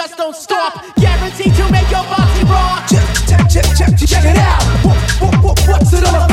just don't stop. Guaranteed to make your body rock. Check, check, check, check, check it out. What, what, what, what's it all about?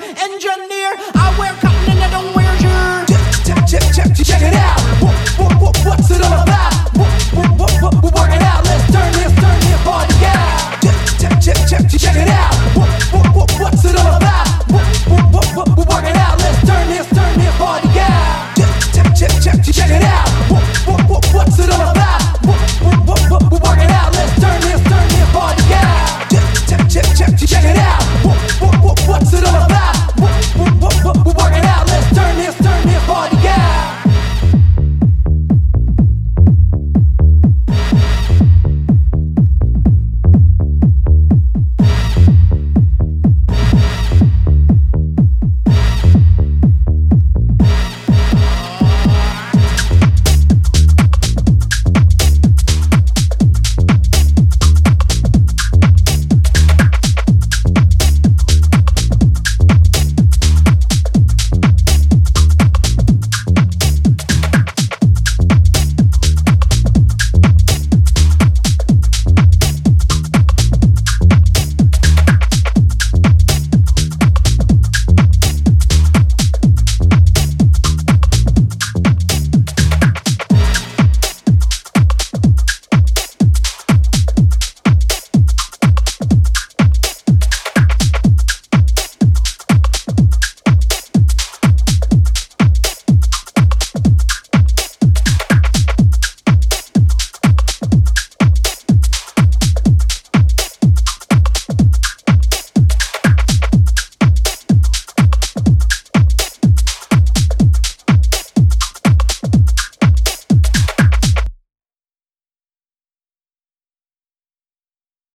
engineer,